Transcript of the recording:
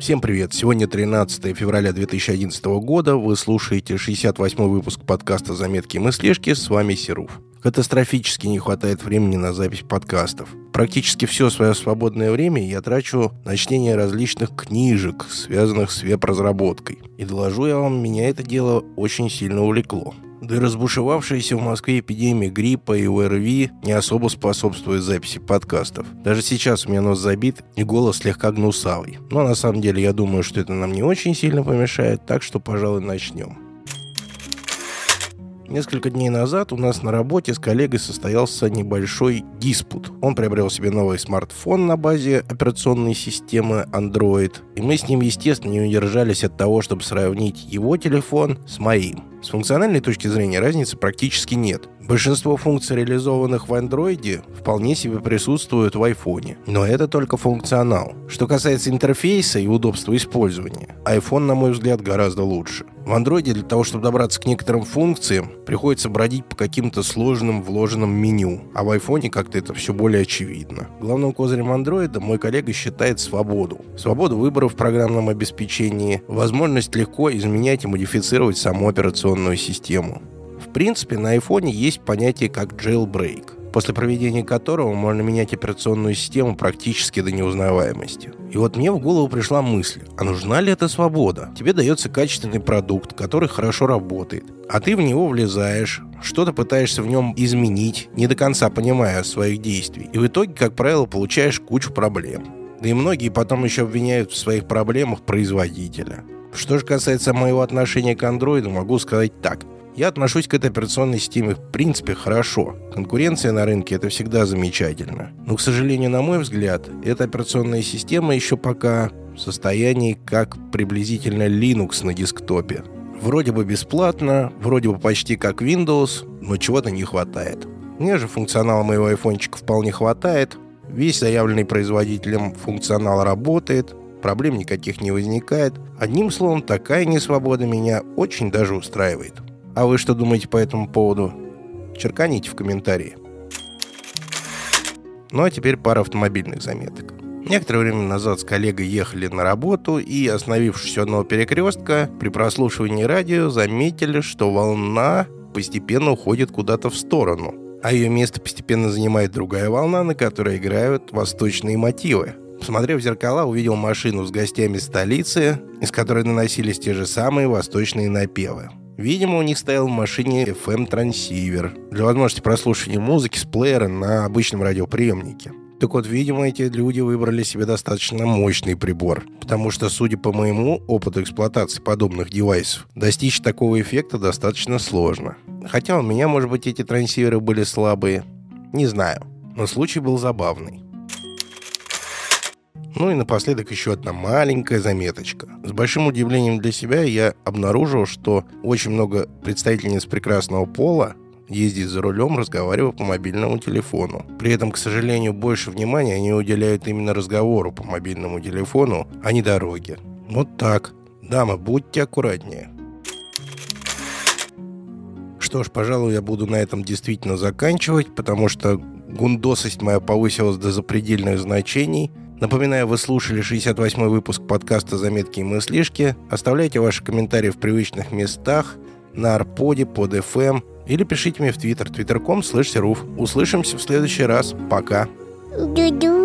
Всем привет! Сегодня 13 февраля 2011 года. Вы слушаете 68 выпуск подкаста «Заметки и мыслишки». С вами Серуф. Катастрофически не хватает времени на запись подкастов. Практически все свое свободное время я трачу на чтение различных книжек, связанных с веб-разработкой. И доложу я вам, меня это дело очень сильно увлекло. Да и разбушевавшаяся в Москве эпидемия гриппа и ОРВИ не особо способствует записи подкастов. Даже сейчас у меня нос забит и голос слегка гнусавый. Но на самом деле я думаю, что это нам не очень сильно помешает, так что, пожалуй, начнем. Несколько дней назад у нас на работе с коллегой состоялся небольшой диспут. Он приобрел себе новый смартфон на базе операционной системы Android, и мы с ним, естественно, не удержались от того, чтобы сравнить его телефон с моим. С функциональной точки зрения разницы практически нет. Большинство функций, реализованных в Android, вполне себе присутствуют в iPhone. Но это только функционал. Что касается интерфейса и удобства использования, iPhone, на мой взгляд, гораздо лучше. В Android для того, чтобы добраться к некоторым функциям, приходится бродить по каким-то сложным вложенным меню, а в iPhone как-то это все более очевидно. Главным козырем Android мой коллега считает свободу. Свободу выбора в программном обеспечении, возможность легко изменять и модифицировать саму операционную систему. В принципе, на iPhone есть понятие как jailbreak после проведения которого можно менять операционную систему практически до неузнаваемости. И вот мне в голову пришла мысль, а нужна ли эта свобода? Тебе дается качественный продукт, который хорошо работает, а ты в него влезаешь, что-то пытаешься в нем изменить, не до конца понимая своих действий, и в итоге, как правило, получаешь кучу проблем. Да и многие потом еще обвиняют в своих проблемах производителя. Что же касается моего отношения к андроиду, могу сказать так – я отношусь к этой операционной системе в принципе хорошо. Конкуренция на рынке это всегда замечательно. Но, к сожалению, на мой взгляд, эта операционная система еще пока в состоянии как приблизительно Linux на десктопе. Вроде бы бесплатно, вроде бы почти как Windows, но чего-то не хватает. Мне же функционала моего айфончика вполне хватает. Весь заявленный производителем функционал работает, проблем никаких не возникает. Одним словом, такая несвобода меня очень даже устраивает. А вы что думаете по этому поводу? Черканите в комментарии. Ну а теперь пара автомобильных заметок. Некоторое время назад с коллегой ехали на работу и, остановившись у одного перекрестка, при прослушивании радио заметили, что волна постепенно уходит куда-то в сторону, а ее место постепенно занимает другая волна, на которой играют восточные мотивы. Посмотрев в зеркала, увидел машину с гостями столицы, из которой наносились те же самые восточные напевы. Видимо, у них стоял в машине FM-трансивер для возможности прослушивания музыки с плеера на обычном радиоприемнике. Так вот, видимо, эти люди выбрали себе достаточно мощный прибор, потому что, судя по моему опыту эксплуатации подобных девайсов, достичь такого эффекта достаточно сложно. Хотя у меня, может быть, эти трансиверы были слабые, не знаю, но случай был забавный. Ну и напоследок еще одна маленькая заметочка. С большим удивлением для себя я обнаружил, что очень много представительниц прекрасного пола ездит за рулем, разговаривая по мобильному телефону. При этом, к сожалению, больше внимания они уделяют именно разговору по мобильному телефону, а не дороге. Вот так. Дамы, будьте аккуратнее. Что ж, пожалуй, я буду на этом действительно заканчивать, потому что гундосость моя повысилась до запредельных значений – Напоминаю, вы слушали 68-й выпуск подкаста «Заметки и мыслишки». Оставляйте ваши комментарии в привычных местах, на Арподе, под FM эм или пишите мне в Твиттер, twitter.com slash Услышимся в следующий раз. Пока. Ду-ду.